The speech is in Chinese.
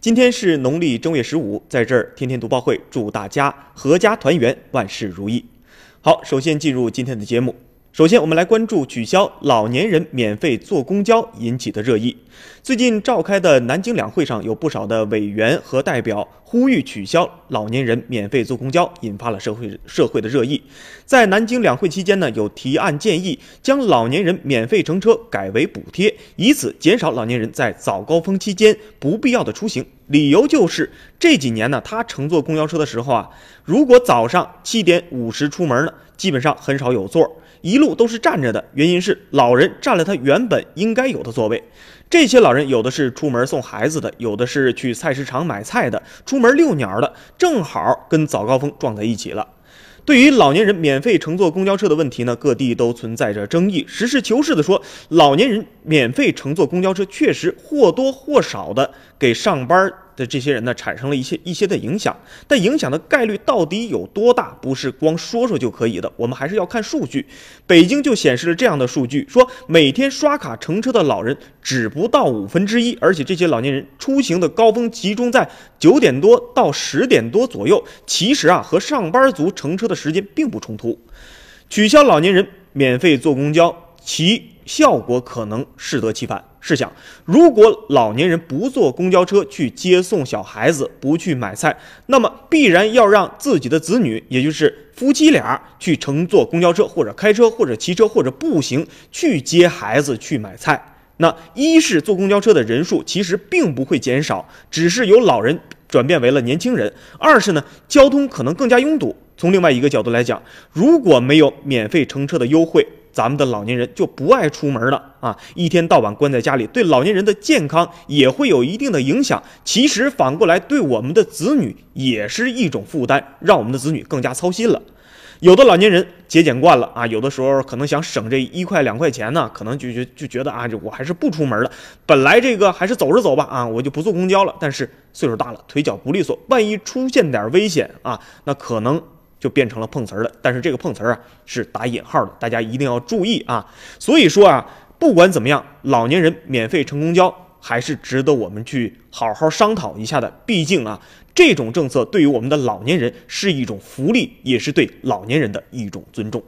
今天是农历正月十五，在这儿天天读报会祝大家阖家团圆，万事如意。好，首先进入今天的节目。首先，我们来关注取消老年人免费坐公交引起的热议。最近召开的南京两会上，有不少的委员和代表呼吁取消老年人免费坐公交，引发了社会社会的热议。在南京两会期间呢，有提案建议将老年人免费乘车改为补贴，以此减少老年人在早高峰期间不必要的出行。理由就是这几年呢，他乘坐公交车的时候啊，如果早上七点五十出门呢，基本上很少有座。一路都是站着的，原因是老人占了他原本应该有的座位。这些老人有的是出门送孩子的，有的是去菜市场买菜的，出门遛鸟的，正好跟早高峰撞在一起了。对于老年人免费乘坐公交车的问题呢，各地都存在着争议。实事求是的说，老年人免费乘坐公交车确实或多或少的给上班。的这些人呢，产生了一些一些的影响，但影响的概率到底有多大，不是光说说就可以的，我们还是要看数据。北京就显示了这样的数据，说每天刷卡乘车的老人只不到五分之一，而且这些老年人出行的高峰集中在九点多到十点多左右，其实啊和上班族乘车的时间并不冲突。取消老年人免费坐公交，其效果可能适得其反。试想，如果老年人不坐公交车去接送小孩子，不去买菜，那么必然要让自己的子女，也就是夫妻俩，去乘坐公交车，或者开车，或者骑车，或者步行去接孩子去买菜。那一是坐公交车的人数其实并不会减少，只是由老人转变为了年轻人；二是呢，交通可能更加拥堵。从另外一个角度来讲，如果没有免费乘车的优惠，咱们的老年人就不爱出门了啊！一天到晚关在家里，对老年人的健康也会有一定的影响。其实反过来，对我们的子女也是一种负担，让我们的子女更加操心了。有的老年人节俭惯了啊，有的时候可能想省这一块两块钱呢，可能就就就觉得啊，我还是不出门了。本来这个还是走着走吧啊，我就不坐公交了。但是岁数大了，腿脚不利索，万一出现点危险啊，那可能。就变成了碰瓷儿了，但是这个碰瓷儿啊是打引号的，大家一定要注意啊。所以说啊，不管怎么样，老年人免费乘公交还是值得我们去好好商讨一下的。毕竟啊，这种政策对于我们的老年人是一种福利，也是对老年人的一种尊重。